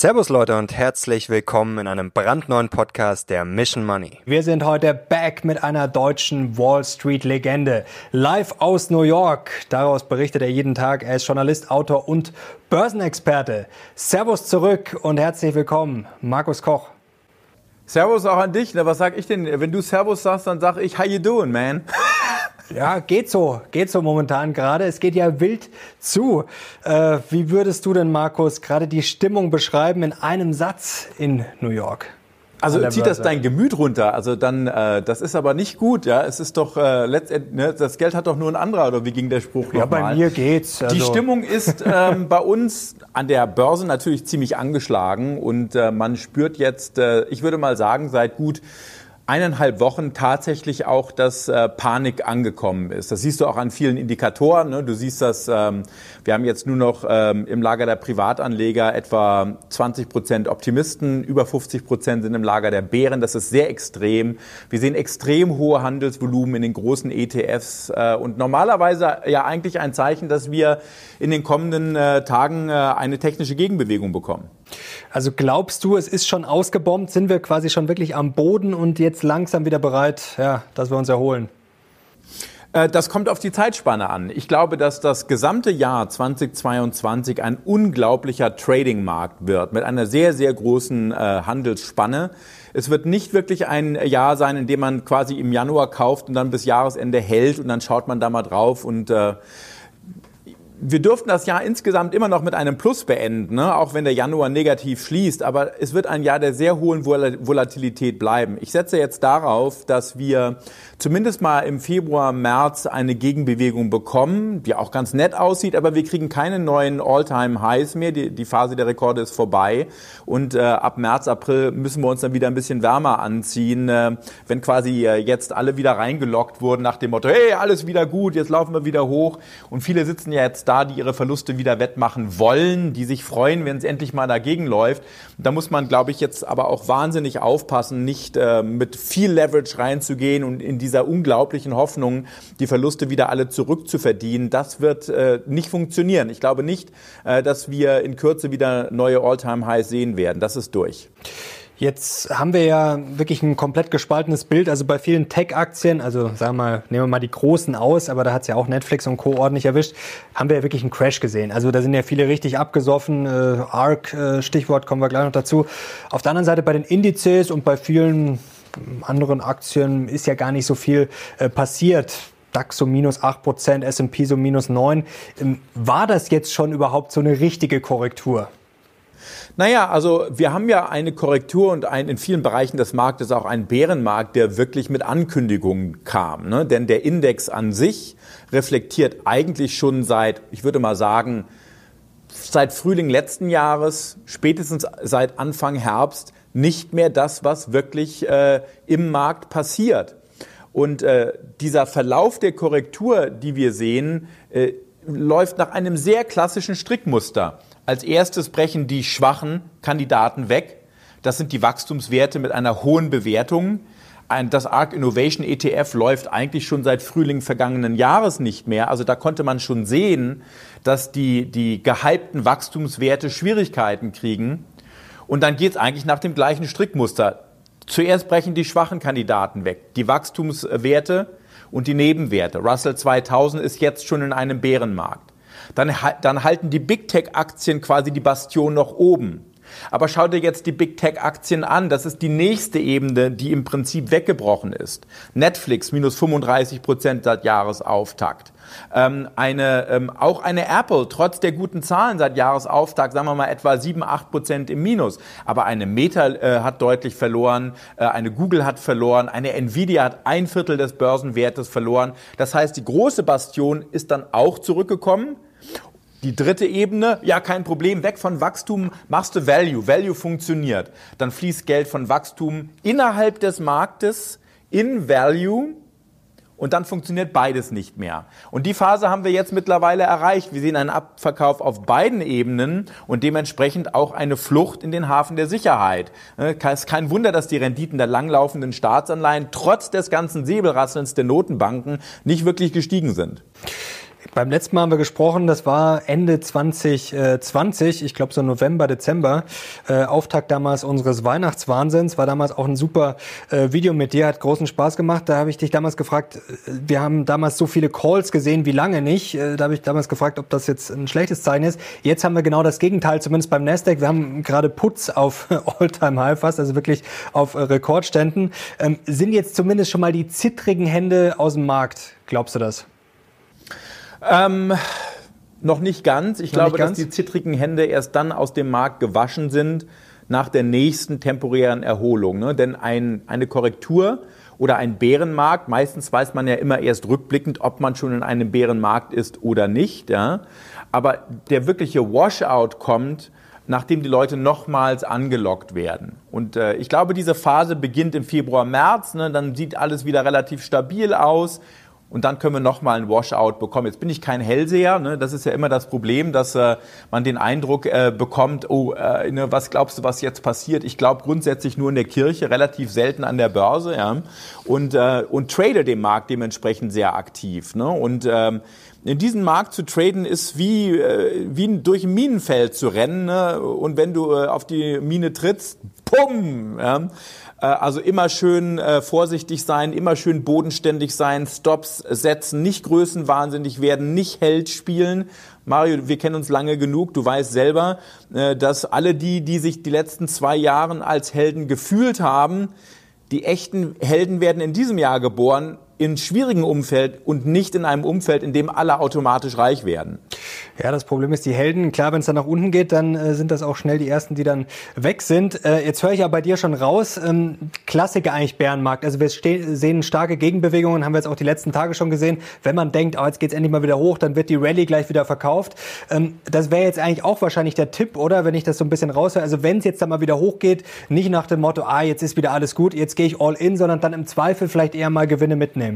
Servus Leute und herzlich willkommen in einem brandneuen Podcast der Mission Money. Wir sind heute back mit einer deutschen Wall Street Legende. Live aus New York. Daraus berichtet er jeden Tag. Er ist Journalist, Autor und Börsenexperte. Servus zurück und herzlich willkommen, Markus Koch. Servus auch an dich. Was sag ich denn? Wenn du Servus sagst, dann sag ich, how you doing, man? Ja, geht so, geht so momentan gerade. Es geht ja wild zu. Äh, wie würdest du denn, Markus, gerade die Stimmung beschreiben in einem Satz in New York? Also zieht das dein Gemüt runter? Also dann, äh, das ist aber nicht gut, ja. Es ist doch äh, letztendlich, ne, das Geld hat doch nur ein anderer, oder wie ging der Spruch Ja, bei mir geht's. Also. Die Stimmung ist ähm, bei uns an der Börse natürlich ziemlich angeschlagen und äh, man spürt jetzt, äh, ich würde mal sagen, seit gut eineinhalb Wochen tatsächlich auch, dass äh, Panik angekommen ist. Das siehst du auch an vielen Indikatoren. Ne? Du siehst das, ähm, wir haben jetzt nur noch ähm, im Lager der Privatanleger etwa 20 Prozent Optimisten, über 50 Prozent sind im Lager der Bären. Das ist sehr extrem. Wir sehen extrem hohe Handelsvolumen in den großen ETFs äh, und normalerweise ja eigentlich ein Zeichen, dass wir in den kommenden äh, Tagen äh, eine technische Gegenbewegung bekommen. Also glaubst du, es ist schon ausgebombt? Sind wir quasi schon wirklich am Boden und jetzt langsam wieder bereit, ja, dass wir uns erholen? Äh, das kommt auf die Zeitspanne an. Ich glaube, dass das gesamte Jahr 2022 ein unglaublicher Trading-Markt wird mit einer sehr, sehr großen äh, Handelsspanne. Es wird nicht wirklich ein Jahr sein, in dem man quasi im Januar kauft und dann bis Jahresende hält und dann schaut man da mal drauf und äh, wir dürften das Jahr insgesamt immer noch mit einem Plus beenden, ne? auch wenn der Januar negativ schließt. Aber es wird ein Jahr der sehr hohen Volatilität bleiben. Ich setze jetzt darauf, dass wir zumindest mal im Februar, März eine Gegenbewegung bekommen, die auch ganz nett aussieht, aber wir kriegen keine neuen All-Time-Highs mehr. Die, die, Phase der Rekorde ist vorbei. Und äh, ab März, April müssen wir uns dann wieder ein bisschen wärmer anziehen, äh, wenn quasi äh, jetzt alle wieder reingelockt wurden nach dem Motto, hey, alles wieder gut, jetzt laufen wir wieder hoch. Und viele sitzen ja jetzt da, die ihre Verluste wieder wettmachen wollen, die sich freuen, wenn es endlich mal dagegen läuft. Da muss man, glaube ich, jetzt aber auch wahnsinnig aufpassen, nicht äh, mit viel Leverage reinzugehen und in dieser unglaublichen Hoffnung, die Verluste wieder alle zurückzuverdienen. Das wird äh, nicht funktionieren. Ich glaube nicht, äh, dass wir in Kürze wieder neue All-Time-Highs sehen werden. Das ist durch. Jetzt haben wir ja wirklich ein komplett gespaltenes Bild. Also bei vielen Tech-Aktien, also sagen wir mal, nehmen wir mal die großen aus, aber da hat es ja auch Netflix und Co. ordentlich erwischt, haben wir ja wirklich einen Crash gesehen. Also da sind ja viele richtig abgesoffen. Äh, ARC, äh, Stichwort, kommen wir gleich noch dazu. Auf der anderen Seite bei den Indizes und bei vielen anderen Aktien ist ja gar nicht so viel äh, passiert. DAX so minus 8%, S&P so minus 9%. Ähm, war das jetzt schon überhaupt so eine richtige Korrektur? Naja, also wir haben ja eine Korrektur und ein, in vielen Bereichen des Marktes auch einen Bärenmarkt, der wirklich mit Ankündigungen kam. Ne? Denn der Index an sich reflektiert eigentlich schon seit, ich würde mal sagen, seit Frühling letzten Jahres, spätestens seit Anfang Herbst, nicht mehr das, was wirklich äh, im Markt passiert. Und äh, dieser Verlauf der Korrektur, die wir sehen, äh, läuft nach einem sehr klassischen Strickmuster. Als erstes brechen die schwachen Kandidaten weg. Das sind die Wachstumswerte mit einer hohen Bewertung. Das ARC Innovation ETF läuft eigentlich schon seit Frühling vergangenen Jahres nicht mehr. Also da konnte man schon sehen, dass die, die gehypten Wachstumswerte Schwierigkeiten kriegen. Und dann geht es eigentlich nach dem gleichen Strickmuster. Zuerst brechen die schwachen Kandidaten weg, die Wachstumswerte und die Nebenwerte. Russell 2000 ist jetzt schon in einem Bärenmarkt dann, dann halten die Big Tech-Aktien quasi die Bastion noch oben. Aber schau dir jetzt die Big Tech-Aktien an. Das ist die nächste Ebene, die im Prinzip weggebrochen ist. Netflix minus 35 Prozent seit Jahresauftakt. Ähm, eine, ähm, auch eine Apple, trotz der guten Zahlen seit Jahresauftakt, sagen wir mal etwa 7, 8 Prozent im Minus. Aber eine Meta äh, hat deutlich verloren, äh, eine Google hat verloren, eine Nvidia hat ein Viertel des Börsenwertes verloren. Das heißt, die große Bastion ist dann auch zurückgekommen. Die dritte Ebene, ja, kein Problem, weg von Wachstum, machst du Value. Value funktioniert. Dann fließt Geld von Wachstum innerhalb des Marktes in Value und dann funktioniert beides nicht mehr. Und die Phase haben wir jetzt mittlerweile erreicht. Wir sehen einen Abverkauf auf beiden Ebenen und dementsprechend auch eine Flucht in den Hafen der Sicherheit. Es ist kein Wunder, dass die Renditen der langlaufenden Staatsanleihen trotz des ganzen Säbelrasselns der Notenbanken nicht wirklich gestiegen sind. Beim letzten Mal haben wir gesprochen, das war Ende 2020, ich glaube so November, Dezember, äh, Auftakt damals unseres Weihnachtswahnsinns, war damals auch ein super äh, Video mit dir, hat großen Spaß gemacht. Da habe ich dich damals gefragt, äh, wir haben damals so viele Calls gesehen, wie lange nicht. Äh, da habe ich damals gefragt, ob das jetzt ein schlechtes Zeichen ist. Jetzt haben wir genau das Gegenteil, zumindest beim Nasdaq. Wir haben gerade Putz auf All-Time-High fast, also wirklich auf äh, Rekordständen. Ähm, sind jetzt zumindest schon mal die zittrigen Hände aus dem Markt? Glaubst du das? Ähm, noch nicht ganz. Ich noch glaube, ganz? dass die zittrigen Hände erst dann aus dem Markt gewaschen sind nach der nächsten temporären Erholung. Ne? Denn ein, eine Korrektur oder ein Bärenmarkt, meistens weiß man ja immer erst rückblickend, ob man schon in einem Bärenmarkt ist oder nicht. Ja? Aber der wirkliche Washout kommt, nachdem die Leute nochmals angelockt werden. Und äh, ich glaube, diese Phase beginnt im Februar, März. Ne? Dann sieht alles wieder relativ stabil aus und dann können wir nochmal ein Washout bekommen. Jetzt bin ich kein Hellseher, ne? das ist ja immer das Problem, dass äh, man den Eindruck äh, bekommt, oh, äh, ne, was glaubst du, was jetzt passiert? Ich glaube grundsätzlich nur in der Kirche, relativ selten an der Börse ja? und, äh, und trade den Markt dementsprechend sehr aktiv. Ne? Und ähm, in diesem Markt zu traden ist wie, äh, wie durch ein Minenfeld zu rennen. Ne? Und wenn du äh, auf die Mine trittst, pum! Ja? Äh, also immer schön äh, vorsichtig sein, immer schön bodenständig sein, Stops setzen, nicht größenwahnsinnig werden, nicht Held spielen. Mario, wir kennen uns lange genug. Du weißt selber, äh, dass alle die, die sich die letzten zwei Jahre als Helden gefühlt haben, die echten Helden werden in diesem Jahr geboren in schwierigen Umfeld und nicht in einem Umfeld, in dem alle automatisch reich werden. Ja, das Problem ist, die Helden, klar, wenn es dann nach unten geht, dann äh, sind das auch schnell die ersten, die dann weg sind. Äh, jetzt höre ich ja bei dir schon raus, ähm, Klassiker eigentlich Bärenmarkt. Also wir sehen starke Gegenbewegungen, haben wir jetzt auch die letzten Tage schon gesehen. Wenn man denkt, oh, jetzt geht's endlich mal wieder hoch, dann wird die Rallye gleich wieder verkauft. Ähm, das wäre jetzt eigentlich auch wahrscheinlich der Tipp, oder? Wenn ich das so ein bisschen raushöre. Also wenn es jetzt dann mal wieder hochgeht, nicht nach dem Motto, ah, jetzt ist wieder alles gut, jetzt gehe ich all in, sondern dann im Zweifel vielleicht eher mal Gewinne mitnehmen.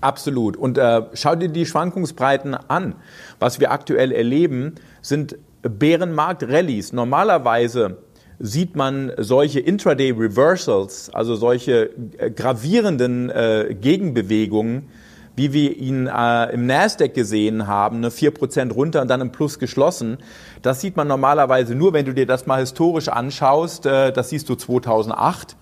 Absolut. Und äh, schau dir die Schwankungsbreiten an. Was wir aktuell erleben, sind Bärenmarkt-Rallies. Normalerweise sieht man solche Intraday-Reversals, also solche äh, gravierenden äh, Gegenbewegungen, wie wir ihn äh, im Nasdaq gesehen haben, ne, 4% runter und dann im Plus geschlossen. Das sieht man normalerweise nur, wenn du dir das mal historisch anschaust. Äh, das siehst du 2008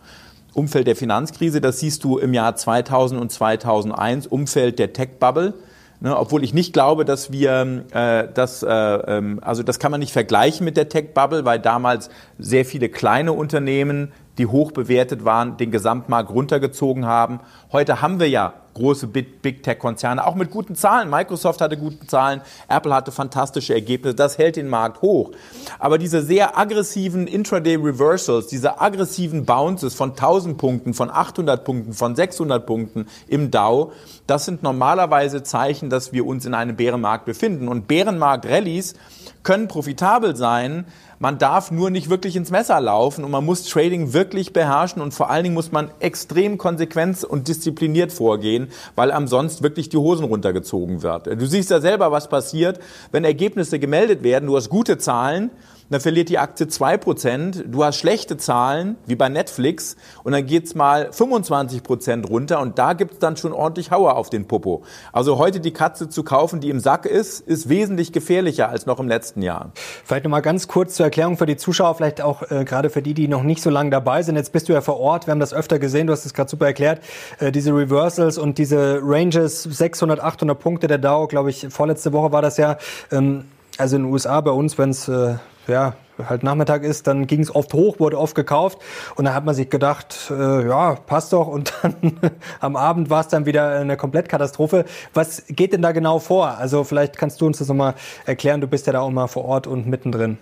Umfeld der Finanzkrise, das siehst du im Jahr 2000 und 2001, Umfeld der Tech-Bubble. Ne, obwohl ich nicht glaube, dass wir äh, das, äh, ähm, also das kann man nicht vergleichen mit der Tech-Bubble, weil damals sehr viele kleine Unternehmen die hoch bewertet waren, den Gesamtmarkt runtergezogen haben. Heute haben wir ja große Big Tech-Konzerne, auch mit guten Zahlen. Microsoft hatte gute Zahlen, Apple hatte fantastische Ergebnisse, das hält den Markt hoch. Aber diese sehr aggressiven Intraday Reversals, diese aggressiven Bounces von 1000 Punkten, von 800 Punkten, von 600 Punkten im Dow, das sind normalerweise Zeichen, dass wir uns in einem Bärenmarkt befinden. Und Bärenmarkt-Rallies können profitabel sein, man darf nur nicht wirklich ins Messer laufen und man muss Trading wirklich beherrschen und vor allen Dingen muss man extrem konsequent und diszipliniert vorgehen, weil am sonst wirklich die Hosen runtergezogen wird. Du siehst ja selber, was passiert, wenn Ergebnisse gemeldet werden, du hast gute Zahlen dann verliert die Aktie 2%. Du hast schlechte Zahlen, wie bei Netflix, und dann geht's mal 25% runter und da gibt's dann schon ordentlich Hauer auf den Popo. Also heute die Katze zu kaufen, die im Sack ist, ist wesentlich gefährlicher als noch im letzten Jahr. Vielleicht nochmal ganz kurz zur Erklärung für die Zuschauer, vielleicht auch äh, gerade für die, die noch nicht so lange dabei sind. Jetzt bist du ja vor Ort, wir haben das öfter gesehen, du hast es gerade super erklärt, äh, diese Reversals und diese Ranges, 600, 800 Punkte der Dow, glaube ich, vorletzte Woche war das ja. Ähm, also in den USA bei uns, wenn es äh, ja, halt Nachmittag ist, dann ging es oft hoch, wurde oft gekauft und dann hat man sich gedacht, äh, ja, passt doch und dann am Abend war es dann wieder eine Komplettkatastrophe. Was geht denn da genau vor? Also vielleicht kannst du uns das nochmal erklären, du bist ja da auch mal vor Ort und mittendrin.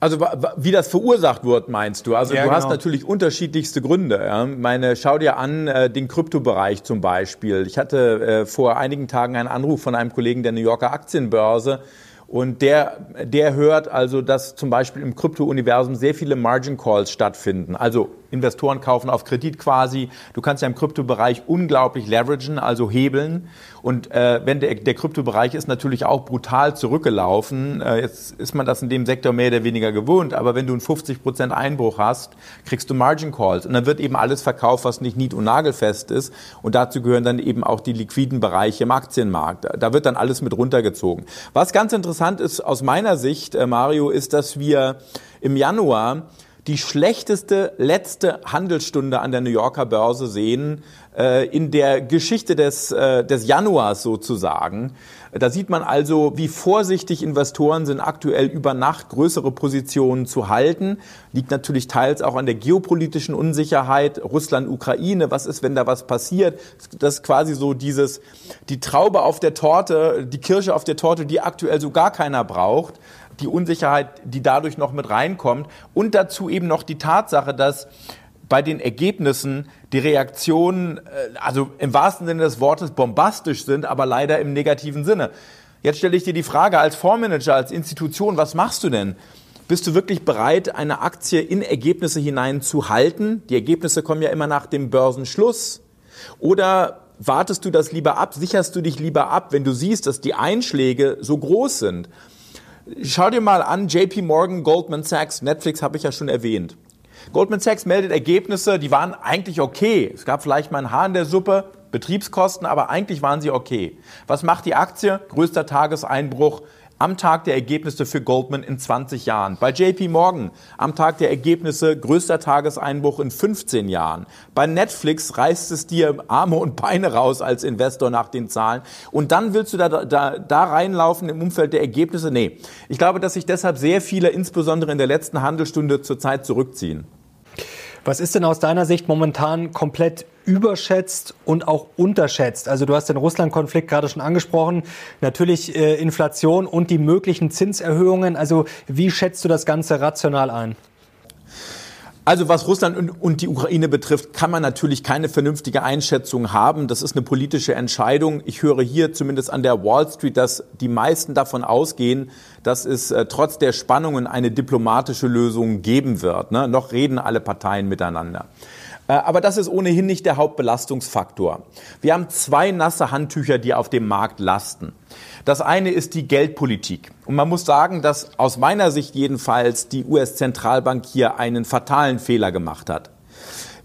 Also wie das verursacht wird, meinst du? Also ja, du genau. hast natürlich unterschiedlichste Gründe. Ja? Meine, schau dir an äh, den Kryptobereich zum Beispiel. Ich hatte äh, vor einigen Tagen einen Anruf von einem Kollegen der New Yorker Aktienbörse, und der, der hört also, dass zum Beispiel im Krypto-Universum sehr viele Margin Calls stattfinden. Also Investoren kaufen auf Kredit quasi. Du kannst ja im Kryptobereich unglaublich leveragen, also hebeln. Und äh, wenn der, der Kryptobereich ist natürlich auch brutal zurückgelaufen. Äh, jetzt ist man das in dem Sektor mehr oder weniger gewohnt. Aber wenn du einen 50 Prozent Einbruch hast, kriegst du Margin Calls. Und dann wird eben alles verkauft, was nicht nied- und nagelfest ist. Und dazu gehören dann eben auch die liquiden Bereiche im Aktienmarkt. Da wird dann alles mit runtergezogen. Was ganz interessant ist aus meiner Sicht, äh, Mario, ist, dass wir im Januar die schlechteste letzte Handelsstunde an der New Yorker Börse sehen, äh, in der Geschichte des, äh, des Januars sozusagen. Da sieht man also, wie vorsichtig Investoren sind, aktuell über Nacht größere Positionen zu halten. Liegt natürlich teils auch an der geopolitischen Unsicherheit. Russland, Ukraine, was ist, wenn da was passiert? Das ist quasi so dieses, die Traube auf der Torte, die Kirsche auf der Torte, die aktuell so gar keiner braucht die Unsicherheit, die dadurch noch mit reinkommt und dazu eben noch die Tatsache, dass bei den Ergebnissen die Reaktionen, äh, also im wahrsten Sinne des Wortes bombastisch sind, aber leider im negativen Sinne. Jetzt stelle ich dir die Frage als Fondsmanager, als Institution, was machst du denn? Bist du wirklich bereit, eine Aktie in Ergebnisse hinein zu halten? Die Ergebnisse kommen ja immer nach dem Börsenschluss. Oder wartest du das lieber ab, sicherst du dich lieber ab, wenn du siehst, dass die Einschläge so groß sind? Schau dir mal an, JP Morgan, Goldman Sachs, Netflix habe ich ja schon erwähnt. Goldman Sachs meldet Ergebnisse, die waren eigentlich okay. Es gab vielleicht mal ein Haar in der Suppe, Betriebskosten, aber eigentlich waren sie okay. Was macht die Aktie? Größter Tageseinbruch am Tag der Ergebnisse für Goldman in 20 Jahren. Bei JP Morgan am Tag der Ergebnisse größter Tageseinbruch in 15 Jahren. Bei Netflix reißt es dir Arme und Beine raus als Investor nach den Zahlen. Und dann willst du da, da, da reinlaufen im Umfeld der Ergebnisse? Nee. Ich glaube, dass sich deshalb sehr viele, insbesondere in der letzten Handelsstunde, zurzeit zurückziehen. Was ist denn aus deiner Sicht momentan komplett überschätzt und auch unterschätzt? Also du hast den Russland-Konflikt gerade schon angesprochen, natürlich äh, Inflation und die möglichen Zinserhöhungen. Also wie schätzt du das Ganze rational ein? Also was Russland und, die Ukraine betrifft, kann man natürlich keine vernünftige Einschätzung haben. Das ist eine politische Entscheidung. Ich höre hier zumindest an der Wall Street, dass die meisten davon ausgehen, dass es äh, trotz der Spannungen eine diplomatische Lösung geben wird. Ne? Noch reden alle Parteien miteinander. Äh, aber das ist ohnehin nicht der Hauptbelastungsfaktor. Wir haben zwei nasse Handtücher, die auf dem Markt lasten. Das eine ist die Geldpolitik. Und man muss sagen, dass aus meiner Sicht jedenfalls die US-Zentralbank hier einen fatalen Fehler gemacht hat.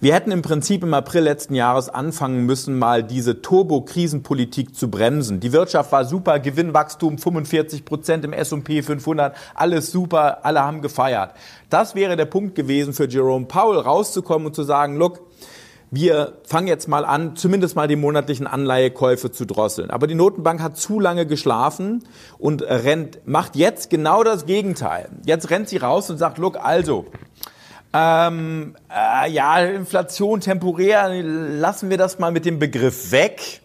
Wir hätten im Prinzip im April letzten Jahres anfangen müssen, mal diese Turbo-Krisenpolitik zu bremsen. Die Wirtschaft war super, Gewinnwachstum 45 Prozent im S&P 500, alles super, alle haben gefeiert. Das wäre der Punkt gewesen für Jerome Powell, rauszukommen und zu sagen, look, wir fangen jetzt mal an, zumindest mal die monatlichen Anleihekäufe zu drosseln. Aber die Notenbank hat zu lange geschlafen und rennt, macht jetzt genau das Gegenteil. Jetzt rennt sie raus und sagt, look, also, ähm, äh, ja, Inflation temporär, lassen wir das mal mit dem Begriff weg.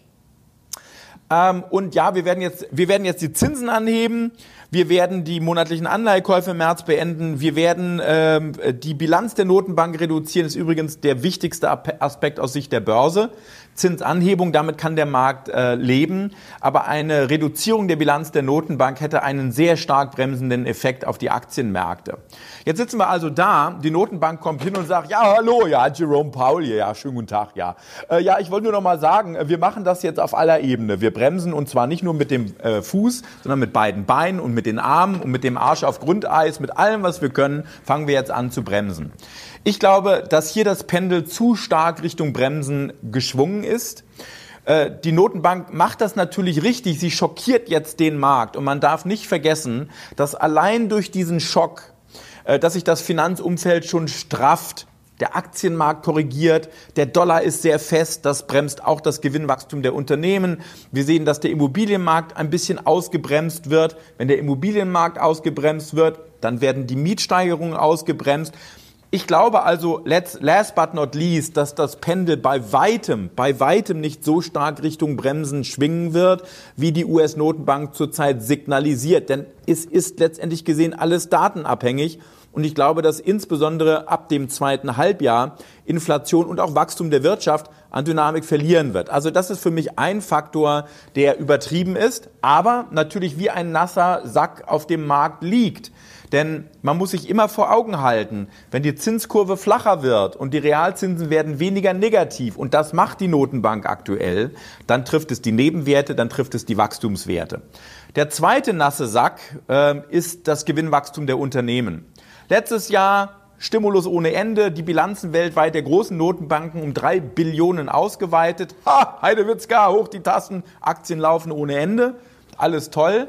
Ähm, und ja, wir werden jetzt, wir werden jetzt die Zinsen anheben. Wir werden die monatlichen Anleihekäufe im März beenden. Wir werden ähm, die Bilanz der Notenbank reduzieren. Ist übrigens der wichtigste Aspekt aus Sicht der Börse. Zinsanhebung, damit kann der Markt äh, leben. Aber eine Reduzierung der Bilanz der Notenbank hätte einen sehr stark bremsenden Effekt auf die Aktienmärkte. Jetzt sitzen wir also da, die Notenbank kommt hin und sagt, ja, hallo, ja, Jerome Powell ja, schönen guten Tag, ja. Äh, ja, ich wollte nur noch mal sagen, wir machen das jetzt auf aller Ebene. Wir bremsen und zwar nicht nur mit dem äh, Fuß, sondern mit beiden Beinen und mit den Armen und mit dem Arsch auf Grundeis, mit allem, was wir können, fangen wir jetzt an zu bremsen. Ich glaube, dass hier das Pendel zu stark Richtung Bremsen geschwungen ist. Äh, die Notenbank macht das natürlich richtig. Sie schockiert jetzt den Markt. Und man darf nicht vergessen, dass allein durch diesen Schock, äh, dass sich das Finanzumfeld schon strafft, der Aktienmarkt korrigiert, der Dollar ist sehr fest, das bremst auch das Gewinnwachstum der Unternehmen. Wir sehen, dass der Immobilienmarkt ein bisschen ausgebremst wird. Wenn der Immobilienmarkt ausgebremst wird, dann werden die Mietsteigerungen ausgebremst. Ich glaube also, last but not least, dass das Pendel bei weitem, bei weitem nicht so stark Richtung Bremsen schwingen wird, wie die US-Notenbank zurzeit signalisiert. Denn es ist letztendlich gesehen alles datenabhängig. Und ich glaube, dass insbesondere ab dem zweiten Halbjahr Inflation und auch Wachstum der Wirtschaft an Dynamik verlieren wird. Also das ist für mich ein Faktor, der übertrieben ist, aber natürlich wie ein nasser Sack auf dem Markt liegt. Denn man muss sich immer vor Augen halten, wenn die Zinskurve flacher wird und die Realzinsen werden weniger negativ, und das macht die Notenbank aktuell, dann trifft es die Nebenwerte, dann trifft es die Wachstumswerte. Der zweite nasse Sack äh, ist das Gewinnwachstum der Unternehmen. Letztes Jahr Stimulus ohne Ende, die Bilanzen weltweit der großen Notenbanken um drei Billionen ausgeweitet. Ha, Heidewitzka, hoch die Tassen, Aktien laufen ohne Ende. Alles toll.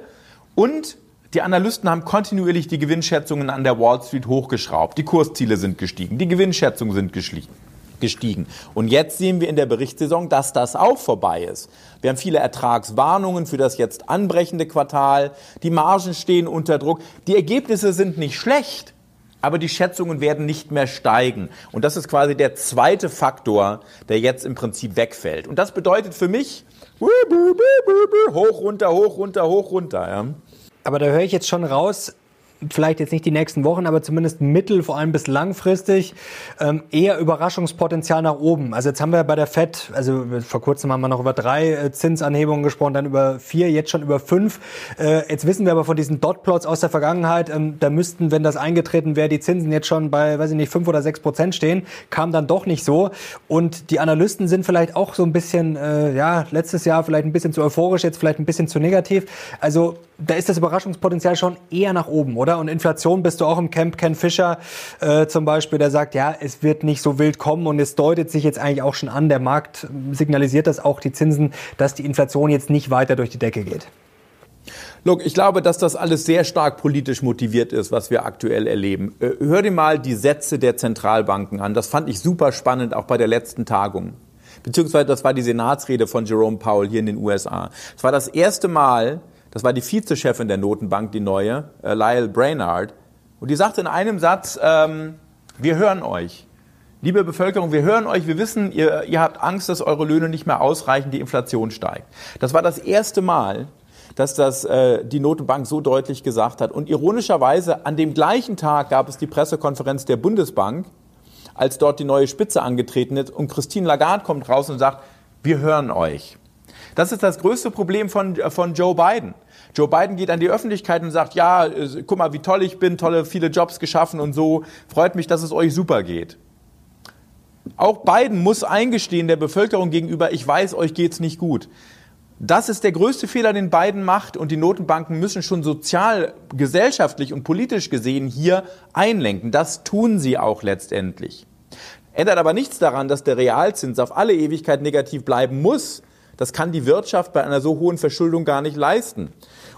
Und die Analysten haben kontinuierlich die Gewinnschätzungen an der Wall Street hochgeschraubt. Die Kursziele sind gestiegen, die Gewinnschätzungen sind gestiegen. Und jetzt sehen wir in der Berichtssaison, dass das auch vorbei ist. Wir haben viele Ertragswarnungen für das jetzt anbrechende Quartal. Die Margen stehen unter Druck. Die Ergebnisse sind nicht schlecht, aber die Schätzungen werden nicht mehr steigen. Und das ist quasi der zweite Faktor, der jetzt im Prinzip wegfällt. Und das bedeutet für mich hoch, runter, hoch, runter, hoch, runter. Ja. Aber da höre ich jetzt schon raus, vielleicht jetzt nicht die nächsten Wochen, aber zumindest mittel, vor allem bis langfristig, ähm, eher Überraschungspotenzial nach oben. Also jetzt haben wir bei der FED, also vor kurzem haben wir noch über drei äh, Zinsanhebungen gesprochen, dann über vier, jetzt schon über fünf. Äh, jetzt wissen wir aber von diesen Dotplots aus der Vergangenheit, ähm, da müssten, wenn das eingetreten wäre, die Zinsen jetzt schon bei, weiß ich nicht, fünf oder sechs Prozent stehen. Kam dann doch nicht so. Und die Analysten sind vielleicht auch so ein bisschen, äh, ja, letztes Jahr vielleicht ein bisschen zu euphorisch, jetzt vielleicht ein bisschen zu negativ. Also da ist das Überraschungspotenzial schon eher nach oben, oder? Und Inflation bist du auch im Camp Ken Fischer äh, zum Beispiel, der sagt, ja, es wird nicht so wild kommen und es deutet sich jetzt eigentlich auch schon an, der Markt signalisiert das auch, die Zinsen, dass die Inflation jetzt nicht weiter durch die Decke geht. Look, ich glaube, dass das alles sehr stark politisch motiviert ist, was wir aktuell erleben. Äh, hör dir mal die Sätze der Zentralbanken an. Das fand ich super spannend, auch bei der letzten Tagung. Beziehungsweise das war die Senatsrede von Jerome Powell hier in den USA. Es war das erste Mal, das war die Vizechefin der Notenbank, die neue, äh, Lyle Brainard. Und die sagte in einem Satz, ähm, wir hören euch. Liebe Bevölkerung, wir hören euch, wir wissen, ihr, ihr habt Angst, dass eure Löhne nicht mehr ausreichen, die Inflation steigt. Das war das erste Mal, dass das äh, die Notenbank so deutlich gesagt hat. Und ironischerweise, an dem gleichen Tag gab es die Pressekonferenz der Bundesbank, als dort die neue Spitze angetreten ist. Und Christine Lagarde kommt raus und sagt, wir hören euch. Das ist das größte Problem von, von Joe Biden. Joe Biden geht an die Öffentlichkeit und sagt, ja, äh, guck mal, wie toll ich bin, tolle, viele Jobs geschaffen und so. Freut mich, dass es euch super geht. Auch Biden muss eingestehen der Bevölkerung gegenüber, ich weiß, euch geht's nicht gut. Das ist der größte Fehler, den Biden macht und die Notenbanken müssen schon sozial, gesellschaftlich und politisch gesehen hier einlenken. Das tun sie auch letztendlich. Ändert aber nichts daran, dass der Realzins auf alle Ewigkeit negativ bleiben muss. Das kann die Wirtschaft bei einer so hohen Verschuldung gar nicht leisten.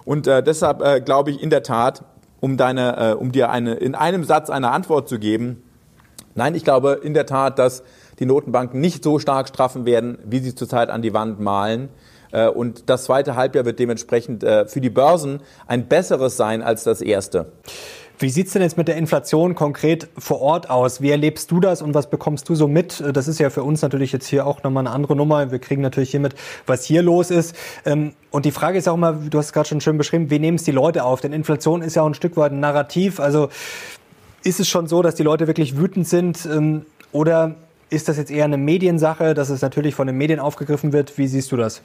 Und äh, deshalb äh, glaube ich in der Tat, um, deine, äh, um dir eine, in einem Satz eine Antwort zu geben, nein, ich glaube in der Tat, dass die Notenbanken nicht so stark straffen werden, wie sie zurzeit an die Wand malen. Äh, und das zweite Halbjahr wird dementsprechend äh, für die Börsen ein besseres sein als das erste. Wie sieht's denn jetzt mit der Inflation konkret vor Ort aus? Wie erlebst du das und was bekommst du so mit? Das ist ja für uns natürlich jetzt hier auch nochmal eine andere Nummer. Wir kriegen natürlich hier mit, was hier los ist. Ähm, und die Frage ist auch mal, du hast es gerade schon schön beschrieben, wie nehmen es die Leute auf? Denn Inflation ist ja auch ein Stück weit ein Narrativ. Also ist es schon so, dass die Leute wirklich wütend sind? Ähm, oder ist das jetzt eher eine Mediensache, dass es natürlich von den Medien aufgegriffen wird? Wie siehst du das?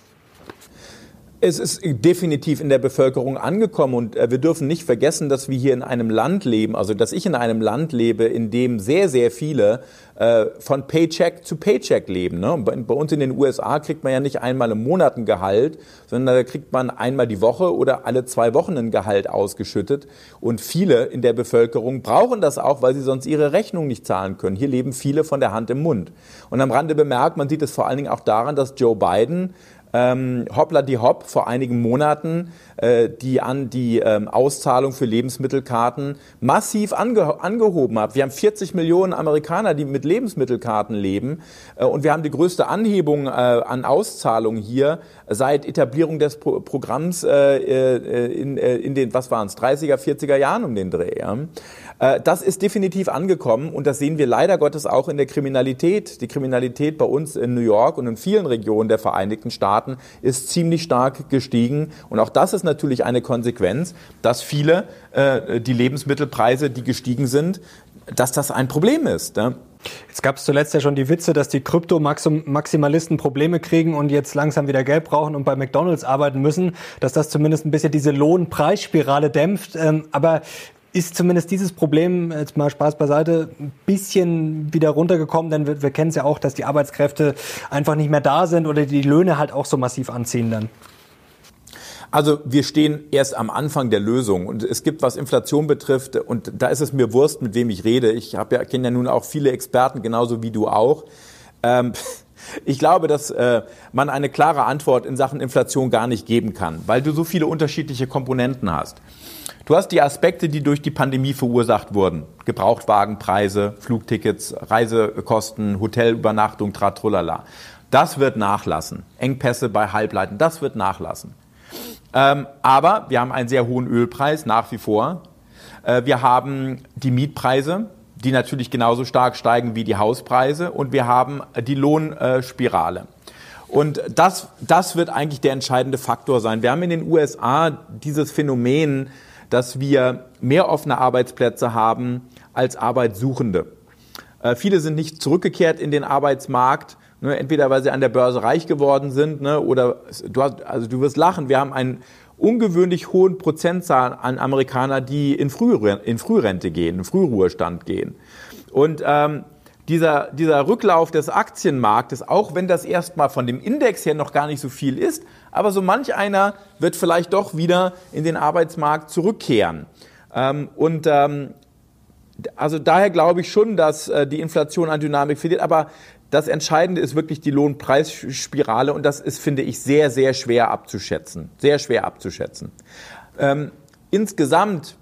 Es ist definitiv in der Bevölkerung angekommen und äh, wir dürfen nicht vergessen, dass wir hier in einem Land leben, also dass ich in einem Land lebe, in dem sehr, sehr viele äh, von Paycheck zu Paycheck leben. Ne? Bei, bei, uns in den USA kriegt man ja nicht einmal im Monat ein Gehalt, sondern da kriegt man einmal die Woche oder alle zwei Wochen ein Gehalt ausgeschüttet. Und viele in der Bevölkerung brauchen das auch, weil sie sonst ihre Rechnung nicht zahlen können. Hier leben viele von der Hand im Mund. Und am Rande bemerkt, man sieht es vor allen Dingen auch daran, dass Joe Biden ähm, hoppla die hopp vor einigen Monaten äh, die an die ähm, Auszahlung für Lebensmittelkarten massiv ange angehoben hat. Wir haben 40 Millionen Amerikaner, die mit Lebensmittelkarten leben äh, und wir haben die größte Anhebung äh, an Auszahlungen hier seit Etablierung des Pro Programms äh, äh, in, äh, in den, was waren es, 30er, 40er Jahren um den Dreh. Ja? Das ist definitiv angekommen und das sehen wir leider Gottes auch in der Kriminalität. Die Kriminalität bei uns in New York und in vielen Regionen der Vereinigten Staaten ist ziemlich stark gestiegen und auch das ist natürlich eine Konsequenz, dass viele äh, die Lebensmittelpreise, die gestiegen sind, dass das ein Problem ist. Ne? Jetzt gab es zuletzt ja schon die Witze, dass die Krypto-Maximalisten Probleme kriegen und jetzt langsam wieder Geld brauchen und bei McDonalds arbeiten müssen, dass das zumindest ein bisschen diese Lohnpreisspirale dämpft. Ähm, aber ist zumindest dieses Problem, jetzt mal Spaß beiseite, ein bisschen wieder runtergekommen, denn wir, wir kennen es ja auch, dass die Arbeitskräfte einfach nicht mehr da sind oder die Löhne halt auch so massiv anziehen dann. Also wir stehen erst am Anfang der Lösung und es gibt, was Inflation betrifft, und da ist es mir Wurst, mit wem ich rede. Ich habe ja, kenne ja nun auch viele Experten, genauso wie du auch. Ähm, ich glaube, dass äh, man eine klare Antwort in Sachen Inflation gar nicht geben kann, weil du so viele unterschiedliche Komponenten hast. Du hast die Aspekte, die durch die Pandemie verursacht wurden. Gebrauchtwagenpreise, Flugtickets, Reisekosten, Hotelübernachtung, tratrulala. Das wird nachlassen. Engpässe bei Halbleiten, das wird nachlassen. Ähm, aber wir haben einen sehr hohen Ölpreis nach wie vor. Äh, wir haben die Mietpreise, die natürlich genauso stark steigen wie die Hauspreise. Und wir haben die Lohnspirale. Und das, das wird eigentlich der entscheidende Faktor sein. Wir haben in den USA dieses Phänomen, dass wir mehr offene Arbeitsplätze haben als Arbeitssuchende. Äh, viele sind nicht zurückgekehrt in den Arbeitsmarkt, Ne, entweder weil sie an der Börse reich geworden sind, ne, oder du, hast, also du wirst lachen, wir haben einen ungewöhnlich hohen Prozentzahl an Amerikaner, die in, Frührente, in Frührente gehen, in Frühruhestand gehen. Und ähm, dieser, dieser Rücklauf des Aktienmarktes, auch wenn das erstmal von dem Index her noch gar nicht so viel ist, aber so manch einer wird vielleicht doch wieder in den Arbeitsmarkt zurückkehren. Ähm, und ähm, also daher glaube ich schon, dass äh, die Inflation an Dynamik verliert. Aber das Entscheidende ist wirklich die Lohnpreisspirale und das ist, finde ich, sehr, sehr schwer abzuschätzen. Sehr schwer abzuschätzen. Ähm, insgesamt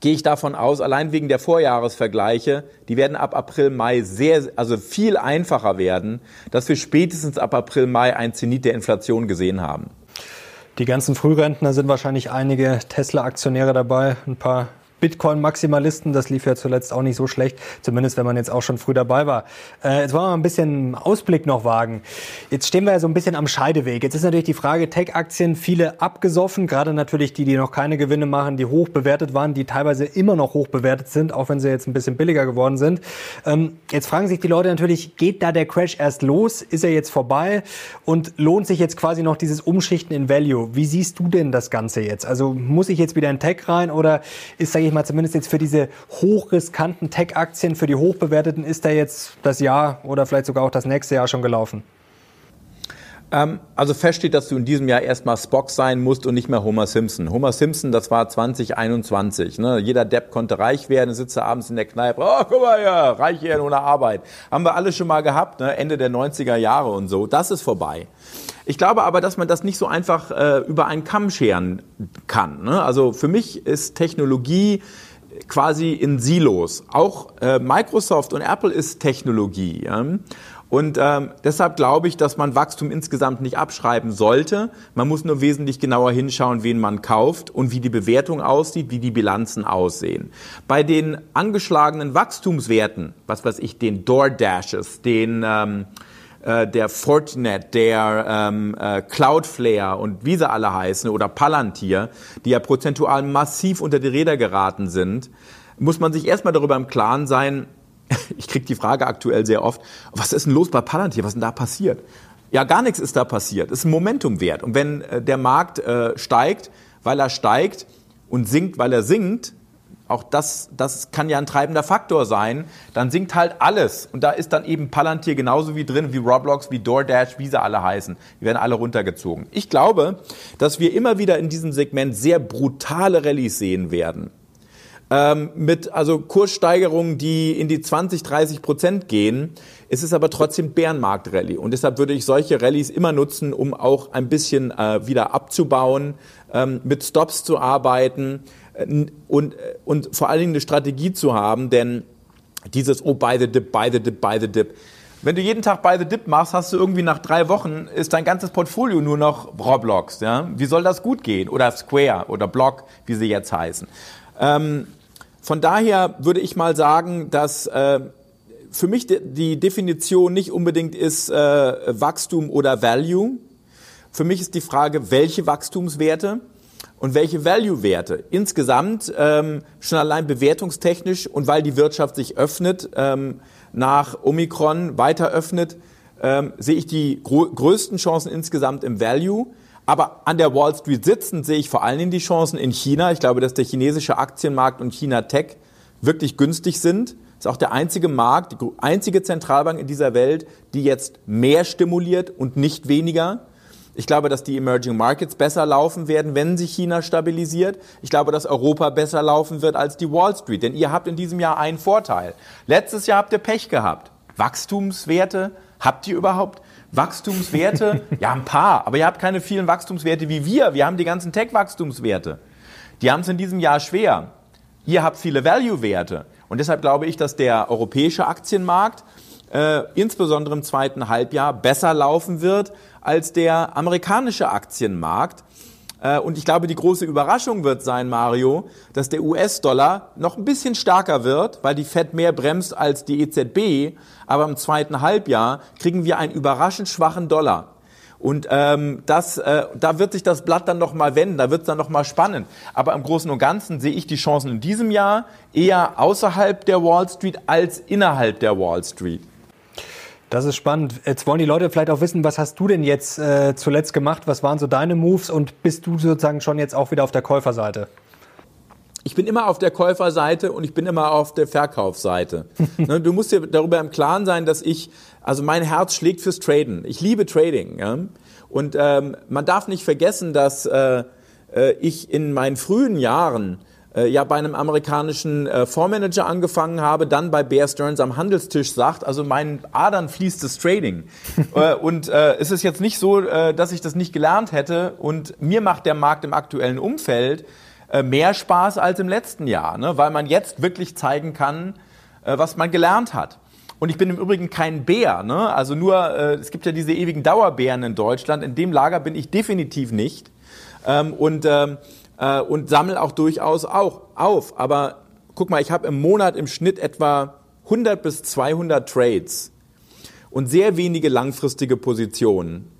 gehe ich davon aus, allein wegen der Vorjahresvergleiche, die werden ab April, Mai sehr, also viel einfacher werden, dass wir spätestens ab April, Mai ein Zenit der Inflation gesehen haben. Die ganzen Frührentner sind wahrscheinlich einige Tesla-Aktionäre dabei, ein paar Bitcoin-Maximalisten. Das lief ja zuletzt auch nicht so schlecht, zumindest wenn man jetzt auch schon früh dabei war. Äh, jetzt wollen wir mal ein bisschen Ausblick noch wagen. Jetzt stehen wir ja so ein bisschen am Scheideweg. Jetzt ist natürlich die Frage, Tech-Aktien, viele abgesoffen, gerade natürlich die, die noch keine Gewinne machen, die hoch bewertet waren, die teilweise immer noch hoch bewertet sind, auch wenn sie jetzt ein bisschen billiger geworden sind. Ähm, jetzt fragen sich die Leute natürlich, geht da der Crash erst los? Ist er jetzt vorbei? Und lohnt sich jetzt quasi noch dieses Umschichten in Value? Wie siehst du denn das Ganze jetzt? Also muss ich jetzt wieder in Tech rein oder ist, sage ich mal, zumindest jetzt für diese hochriskanten Tech-Aktien, für die hochbewerteten, ist da jetzt das Jahr oder vielleicht sogar auch das nächste Jahr schon gelaufen? Ähm, also fest steht, dass du in diesem Jahr erstmal Spock sein musst und nicht mehr Homer Simpson. Homer Simpson, das war 2021. Ne? Jeder Depp konnte reich werden, sitzt abends in der Kneipe. Oh, guck mal hier, reich werden ohne Arbeit. Haben wir alle schon mal gehabt, ne? Ende der 90er Jahre und so. Das ist vorbei. Ich glaube aber, dass man das nicht so einfach äh, über einen Kamm scheren kann. Ne? Also für mich ist Technologie quasi in Silos. Auch äh, Microsoft und Apple ist Technologie. Ja? Und ähm, deshalb glaube ich, dass man Wachstum insgesamt nicht abschreiben sollte. Man muss nur wesentlich genauer hinschauen, wen man kauft und wie die Bewertung aussieht, wie die Bilanzen aussehen. Bei den angeschlagenen Wachstumswerten, was weiß ich, den DoorDashes, den ähm, äh, der Fortinet, der ähm, äh, Cloudflare und wie sie alle heißen oder Palantir, die ja prozentual massiv unter die Räder geraten sind, muss man sich erstmal darüber im Klaren sein, ich kriege die Frage aktuell sehr oft, was ist denn los bei Palantir, was ist denn da passiert? Ja, gar nichts ist da passiert. Es ist ein Momentumwert. Und wenn äh, der Markt äh, steigt, weil er steigt und sinkt, weil er sinkt, auch das, das kann ja ein treibender Faktor sein, dann sinkt halt alles. Und da ist dann eben Palantir genauso wie drin, wie Roblox, wie DoorDash, wie sie alle heißen. Die werden alle runtergezogen. Ich glaube, dass wir immer wieder in diesem Segment sehr brutale Rallyes sehen werden. Ähm, mit also Kurssteigerungen, die in die 20, 30 Prozent gehen. Es ist aber trotzdem Bärenmarkt-Rallye. Und deshalb würde ich solche Rallyes immer nutzen, um auch ein bisschen äh, wieder abzubauen, ähm, mit Stops zu arbeiten und, und vor allen Dingen eine Strategie zu haben, denn dieses, oh, buy the dip, buy the dip, buy the dip. Wenn du jeden Tag buy the dip machst, hast du irgendwie nach drei Wochen, ist dein ganzes Portfolio nur noch Roblox. Ja? Wie soll das gut gehen? Oder Square oder Block, wie sie jetzt heißen. Ähm, von daher würde ich mal sagen, dass äh, für mich die Definition nicht unbedingt ist äh, Wachstum oder Value. Für mich ist die Frage, welche Wachstumswerte und welche Value-Werte. Insgesamt ähm, schon allein bewertungstechnisch und weil die Wirtschaft sich öffnet, ähm, nach Omikron weiter öffnet, ähm, sehe ich die größten Chancen insgesamt im Value. Aber an der Wall Street sitzend sehe ich vor allen Dingen die Chancen in China. Ich glaube, dass der chinesische Aktienmarkt und China Tech wirklich günstig sind. Ist auch der einzige Markt, die einzige Zentralbank in dieser Welt, die jetzt mehr stimuliert und nicht weniger. Ich glaube, dass die Emerging Markets besser laufen werden, wenn sich China stabilisiert. Ich glaube, dass Europa besser laufen wird als die Wall Street. Denn ihr habt in diesem Jahr einen Vorteil. Letztes Jahr habt ihr Pech gehabt. Wachstumswerte habt ihr überhaupt? Wachstumswerte? ja, ein paar. Aber ihr habt keine vielen Wachstumswerte wie wir. Wir haben die ganzen Tech-Wachstumswerte. Die haben es in diesem Jahr schwer. Ihr habt viele Value-Werte. Und deshalb glaube ich, dass der europäische Aktienmarkt äh, insbesondere im zweiten Halbjahr besser laufen wird als der amerikanische Aktienmarkt. Äh, und ich glaube, die große Überraschung wird sein, Mario, dass der US-Dollar noch ein bisschen stärker wird, weil die Fed mehr bremst als die EZB. Aber im zweiten Halbjahr kriegen wir einen überraschend schwachen Dollar. Und ähm, das, äh, da wird sich das Blatt dann noch mal wenden, da wird es dann noch mal spannend. Aber im Großen und Ganzen sehe ich die Chancen in diesem Jahr eher außerhalb der Wall Street als innerhalb der Wall Street. Das ist spannend. Jetzt wollen die Leute vielleicht auch wissen, was hast du denn jetzt äh, zuletzt gemacht? Was waren so deine Moves und bist du sozusagen schon jetzt auch wieder auf der Käuferseite? Ich bin immer auf der Käuferseite und ich bin immer auf der Verkaufsseite. Ne, du musst dir darüber im Klaren sein, dass ich, also mein Herz schlägt fürs Traden. Ich liebe Trading. Ja? Und ähm, man darf nicht vergessen, dass äh, äh ich in meinen frühen Jahren äh, ja bei einem amerikanischen äh, Fondsmanager angefangen habe, dann bei Bear Stearns am Handelstisch sagt, also meinen Adern fließt das Trading. äh, und äh, es ist jetzt nicht so, äh, dass ich das nicht gelernt hätte und mir macht der Markt im aktuellen Umfeld äh, mehr Spaß als im letzten Jahr, ne? weil man jetzt wirklich zeigen kann, äh, was man gelernt hat. Und ich bin im Übrigen kein Bär, ne? also nur, äh, es gibt ja diese ewigen Dauerbären in Deutschland, in dem Lager bin ich definitiv nicht. Ähm, und ähm, äh, und sammle auch durchaus auch auf. Aber guck mal, ich habe im Monat im Schnitt etwa 100 bis 200 Trades und sehr wenige langfristige Positionen.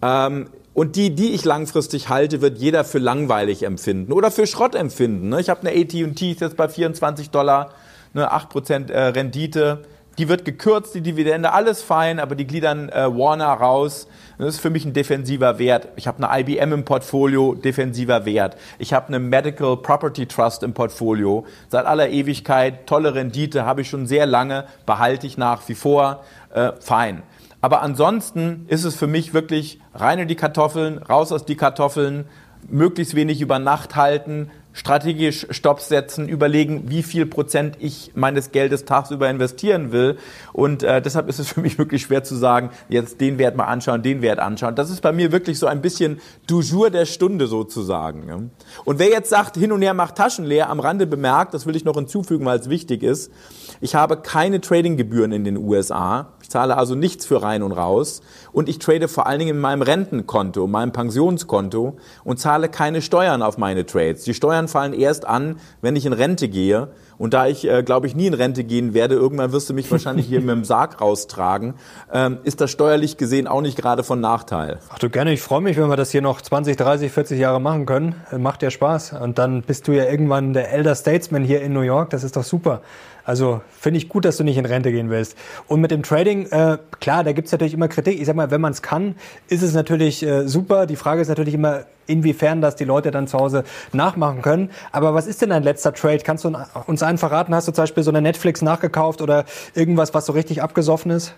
Ähm, und die, die ich langfristig halte, wird jeder für langweilig empfinden oder für Schrott empfinden. Ne? Ich habe eine AT&T ist jetzt bei 24 Dollar, eine 8% äh, Rendite. Die wird gekürzt, die Dividende, alles fein, aber die gliedern äh, Warner raus. Das ist für mich ein defensiver Wert. Ich habe eine IBM im Portfolio, defensiver Wert. Ich habe eine Medical Property Trust im Portfolio. Seit aller Ewigkeit, tolle Rendite, habe ich schon sehr lange, behalte ich nach wie vor. Äh, fein. Aber ansonsten ist es für mich wirklich rein in die Kartoffeln, raus aus die Kartoffeln, möglichst wenig über Nacht halten, strategisch Stopps setzen, überlegen, wie viel Prozent ich meines Geldes tagsüber investieren will. Und äh, deshalb ist es für mich wirklich schwer zu sagen, jetzt den Wert mal anschauen, den Wert anschauen. Das ist bei mir wirklich so ein bisschen du jour der Stunde sozusagen. Und wer jetzt sagt, hin und her macht Taschen leer, am Rande bemerkt, das will ich noch hinzufügen, weil es wichtig ist, ich habe keine Tradinggebühren in den USA. Ich zahle also nichts für rein und raus. Und ich trade vor allen Dingen in meinem Rentenkonto, meinem Pensionskonto und zahle keine Steuern auf meine Trades. Die Steuern fallen erst an, wenn ich in Rente gehe. Und da ich, äh, glaube ich, nie in Rente gehen werde, irgendwann wirst du mich wahrscheinlich hier mit dem Sarg raustragen, ähm, ist das steuerlich gesehen auch nicht gerade von Nachteil. Ach du gerne, ich freue mich, wenn wir das hier noch 20, 30, 40 Jahre machen können. Macht ja Spaß. Und dann bist du ja irgendwann der Elder Statesman hier in New York. Das ist doch super. Also finde ich gut, dass du nicht in Rente gehen willst. Und mit dem Trading, äh, klar, da gibt's natürlich immer Kritik. Ich sag mal, wenn man es kann, ist es natürlich äh, super. Die Frage ist natürlich immer, inwiefern das die Leute dann zu Hause nachmachen können. Aber was ist denn dein letzter Trade? Kannst du uns einen verraten? Hast du zum Beispiel so eine Netflix nachgekauft oder irgendwas, was so richtig abgesoffen ist?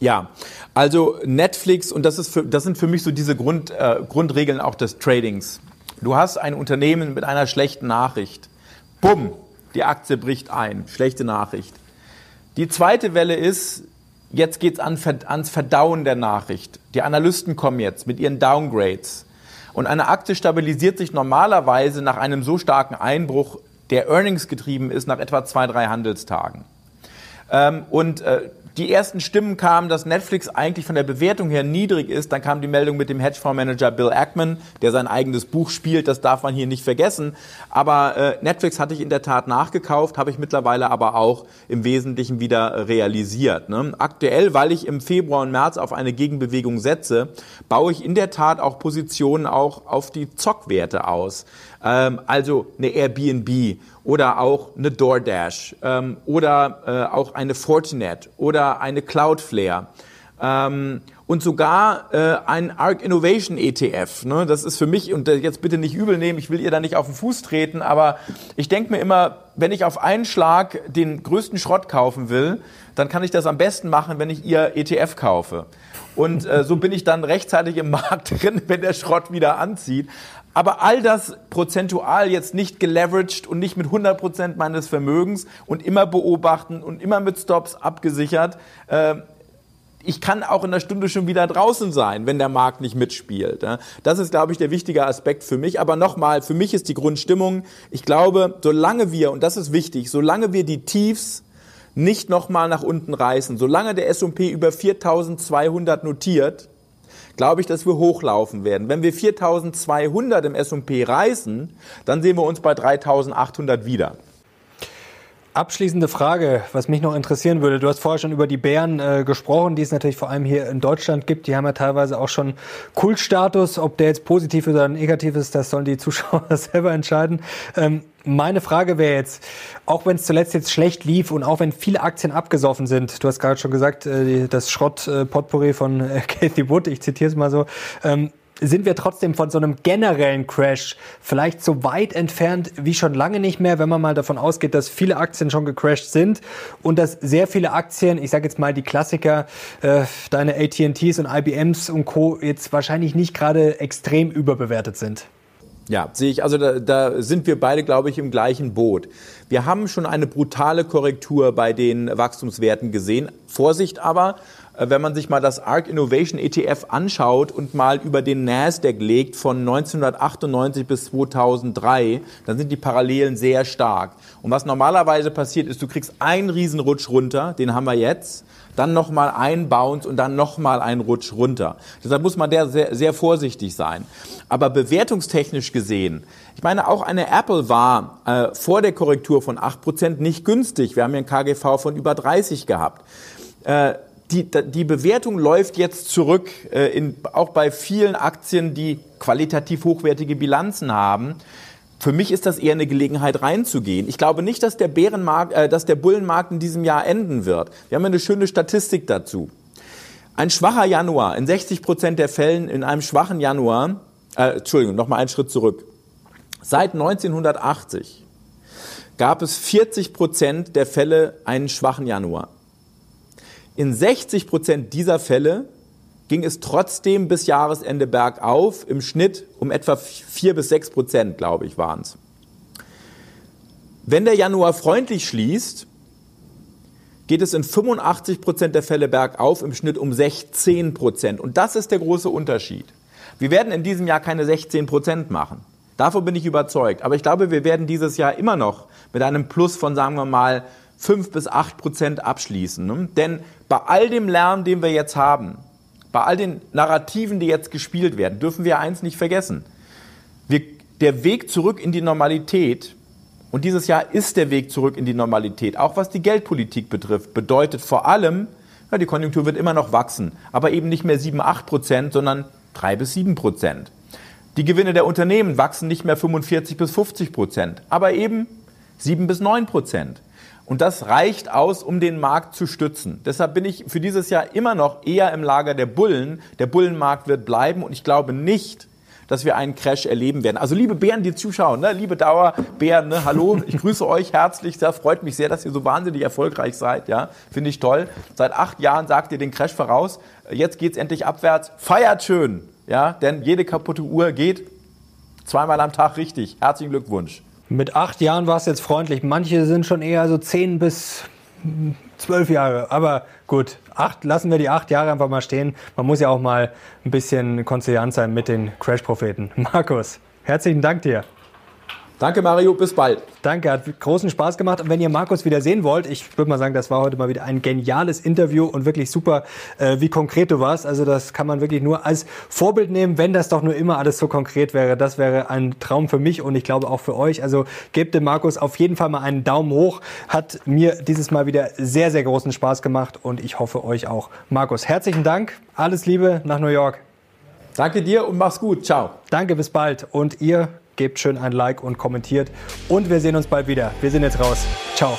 Ja, also Netflix und das ist für, das sind für mich so diese Grund, äh, Grundregeln auch des Tradings. Du hast ein Unternehmen mit einer schlechten Nachricht. Bumm, die Aktie bricht ein. Schlechte Nachricht. Die zweite Welle ist, jetzt geht's an, ans Verdauen der Nachricht. Die Analysten kommen jetzt mit ihren Downgrades. Und eine Aktie stabilisiert sich normalerweise nach einem so starken Einbruch, der Earnings getrieben ist, nach etwa zwei, drei Handelstagen. Ähm, und äh, die ersten Stimmen kamen, dass Netflix eigentlich von der Bewertung her niedrig ist. Dann kam die Meldung mit dem Hedgefondsmanager Bill Ackman, der sein eigenes Buch spielt. Das darf man hier nicht vergessen. Aber äh, Netflix hatte ich in der Tat nachgekauft, habe ich mittlerweile aber auch im Wesentlichen wieder realisiert. Ne? Aktuell, weil ich im Februar und März auf eine Gegenbewegung setze, baue ich in der Tat auch Positionen auch auf die Zockwerte aus. Ähm, also eine Airbnb oder auch eine DoorDash ähm, oder äh, auch eine Fortinet oder eine Cloudflare. Ähm, und sogar äh, ein ARC Innovation ETF. Ne? Das ist für mich, und jetzt bitte nicht übel nehmen, ich will ihr da nicht auf den Fuß treten, aber ich denke mir immer, wenn ich auf einen Schlag den größten Schrott kaufen will, dann kann ich das am besten machen, wenn ich ihr ETF kaufe. Und äh, so bin ich dann rechtzeitig im Markt drin, wenn der Schrott wieder anzieht. Aber all das prozentual jetzt nicht geleveraged und nicht mit 100 Prozent meines Vermögens und immer beobachten und immer mit Stops abgesichert. Äh, ich kann auch in einer Stunde schon wieder draußen sein, wenn der Markt nicht mitspielt. Das ist, glaube ich, der wichtige Aspekt für mich. Aber nochmal, für mich ist die Grundstimmung, ich glaube, solange wir, und das ist wichtig, solange wir die Tiefs nicht nochmal nach unten reißen, solange der S&P über 4200 notiert, glaube ich, dass wir hochlaufen werden. Wenn wir 4200 im S&P reißen, dann sehen wir uns bei 3800 wieder. Abschließende Frage, was mich noch interessieren würde. Du hast vorher schon über die Bären äh, gesprochen, die es natürlich vor allem hier in Deutschland gibt. Die haben ja teilweise auch schon Kultstatus. Ob der jetzt positiv oder negativ ist, das sollen die Zuschauer selber entscheiden. Ähm, meine Frage wäre jetzt, auch wenn es zuletzt jetzt schlecht lief und auch wenn viele Aktien abgesoffen sind, du hast gerade schon gesagt, äh, das Schrott-Potpourri von äh, Cathy Wood, ich zitiere es mal so, ähm, sind wir trotzdem von so einem generellen Crash vielleicht so weit entfernt wie schon lange nicht mehr, wenn man mal davon ausgeht, dass viele Aktien schon gecrashed sind und dass sehr viele Aktien, ich sage jetzt mal die Klassiker, äh, deine AT&Ts und IBMs und Co. jetzt wahrscheinlich nicht gerade extrem überbewertet sind. Ja, sehe ich. Also da, da sind wir beide, glaube ich, im gleichen Boot. Wir haben schon eine brutale Korrektur bei den Wachstumswerten gesehen. Vorsicht aber, wenn man sich mal das ARC Innovation ETF anschaut und mal über den Nasdaq legt von 1998 bis 2003, dann sind die Parallelen sehr stark. Und was normalerweise passiert ist, du kriegst einen Riesenrutsch runter, den haben wir jetzt, dann nochmal einen Bounce und dann nochmal einen Rutsch runter. Deshalb muss man da sehr, sehr vorsichtig sein. Aber bewertungstechnisch gesehen, ich meine, auch eine Apple war äh, vor der Korrektur von 8% nicht günstig. Wir haben ja ein KGV von über 30 gehabt. Äh, die, die Bewertung läuft jetzt zurück, äh, in, auch bei vielen Aktien, die qualitativ hochwertige Bilanzen haben. Für mich ist das eher eine Gelegenheit reinzugehen. Ich glaube nicht, dass der Bärenmarkt, äh, dass der Bullenmarkt in diesem Jahr enden wird. Wir haben eine schöne Statistik dazu. Ein schwacher Januar, in 60 Prozent der Fällen in einem schwachen Januar, äh, Entschuldigung, nochmal einen Schritt zurück. Seit 1980 gab es 40 Prozent der Fälle einen schwachen Januar. In 60 Prozent dieser Fälle ging es trotzdem bis Jahresende bergauf, im Schnitt um etwa 4 bis 6 Prozent, glaube ich, waren es. Wenn der Januar freundlich schließt, geht es in 85 Prozent der Fälle bergauf, im Schnitt um 16 Prozent. Und das ist der große Unterschied. Wir werden in diesem Jahr keine 16 Prozent machen. Davon bin ich überzeugt. Aber ich glaube, wir werden dieses Jahr immer noch mit einem Plus von, sagen wir mal, 5 bis 8 Prozent abschließen. Ne? Denn bei all dem Lärm, den wir jetzt haben, bei all den Narrativen, die jetzt gespielt werden, dürfen wir eins nicht vergessen. Wir, der Weg zurück in die Normalität, und dieses Jahr ist der Weg zurück in die Normalität, auch was die Geldpolitik betrifft, bedeutet vor allem, ja, die Konjunktur wird immer noch wachsen, aber eben nicht mehr 7, 8 Prozent, sondern 3 bis 7 Prozent. Die Gewinne der Unternehmen wachsen nicht mehr 45 bis 50 Prozent, aber eben 7 bis 9 Prozent. Und das reicht aus, um den Markt zu stützen. Deshalb bin ich für dieses Jahr immer noch eher im Lager der Bullen. Der Bullenmarkt wird bleiben und ich glaube nicht, dass wir einen Crash erleben werden. Also liebe Bären, die zuschauen, ne? liebe Dauerbären, ne? hallo, ich grüße euch herzlich. Das freut mich sehr, dass ihr so wahnsinnig erfolgreich seid. Ja, Finde ich toll. Seit acht Jahren sagt ihr den Crash voraus. Jetzt geht's endlich abwärts. Feiert schön, ja, denn jede kaputte Uhr geht zweimal am Tag richtig. Herzlichen Glückwunsch. Mit acht Jahren war es jetzt freundlich. Manche sind schon eher so zehn bis zwölf Jahre. Aber gut, acht, lassen wir die acht Jahre einfach mal stehen. Man muss ja auch mal ein bisschen konziliant sein mit den Crash-Propheten. Markus, herzlichen Dank dir. Danke, Mario. Bis bald. Danke, hat großen Spaß gemacht. Und wenn ihr Markus wieder sehen wollt, ich würde mal sagen, das war heute mal wieder ein geniales Interview und wirklich super, äh, wie konkret du warst. Also das kann man wirklich nur als Vorbild nehmen, wenn das doch nur immer alles so konkret wäre. Das wäre ein Traum für mich und ich glaube auch für euch. Also gebt dem Markus auf jeden Fall mal einen Daumen hoch. Hat mir dieses Mal wieder sehr, sehr großen Spaß gemacht und ich hoffe euch auch. Markus, herzlichen Dank. Alles Liebe nach New York. Danke dir und mach's gut. Ciao. Danke, bis bald. Und ihr gebt schön ein Like und kommentiert. Und wir sehen uns bald wieder. Wir sind jetzt raus. Ciao.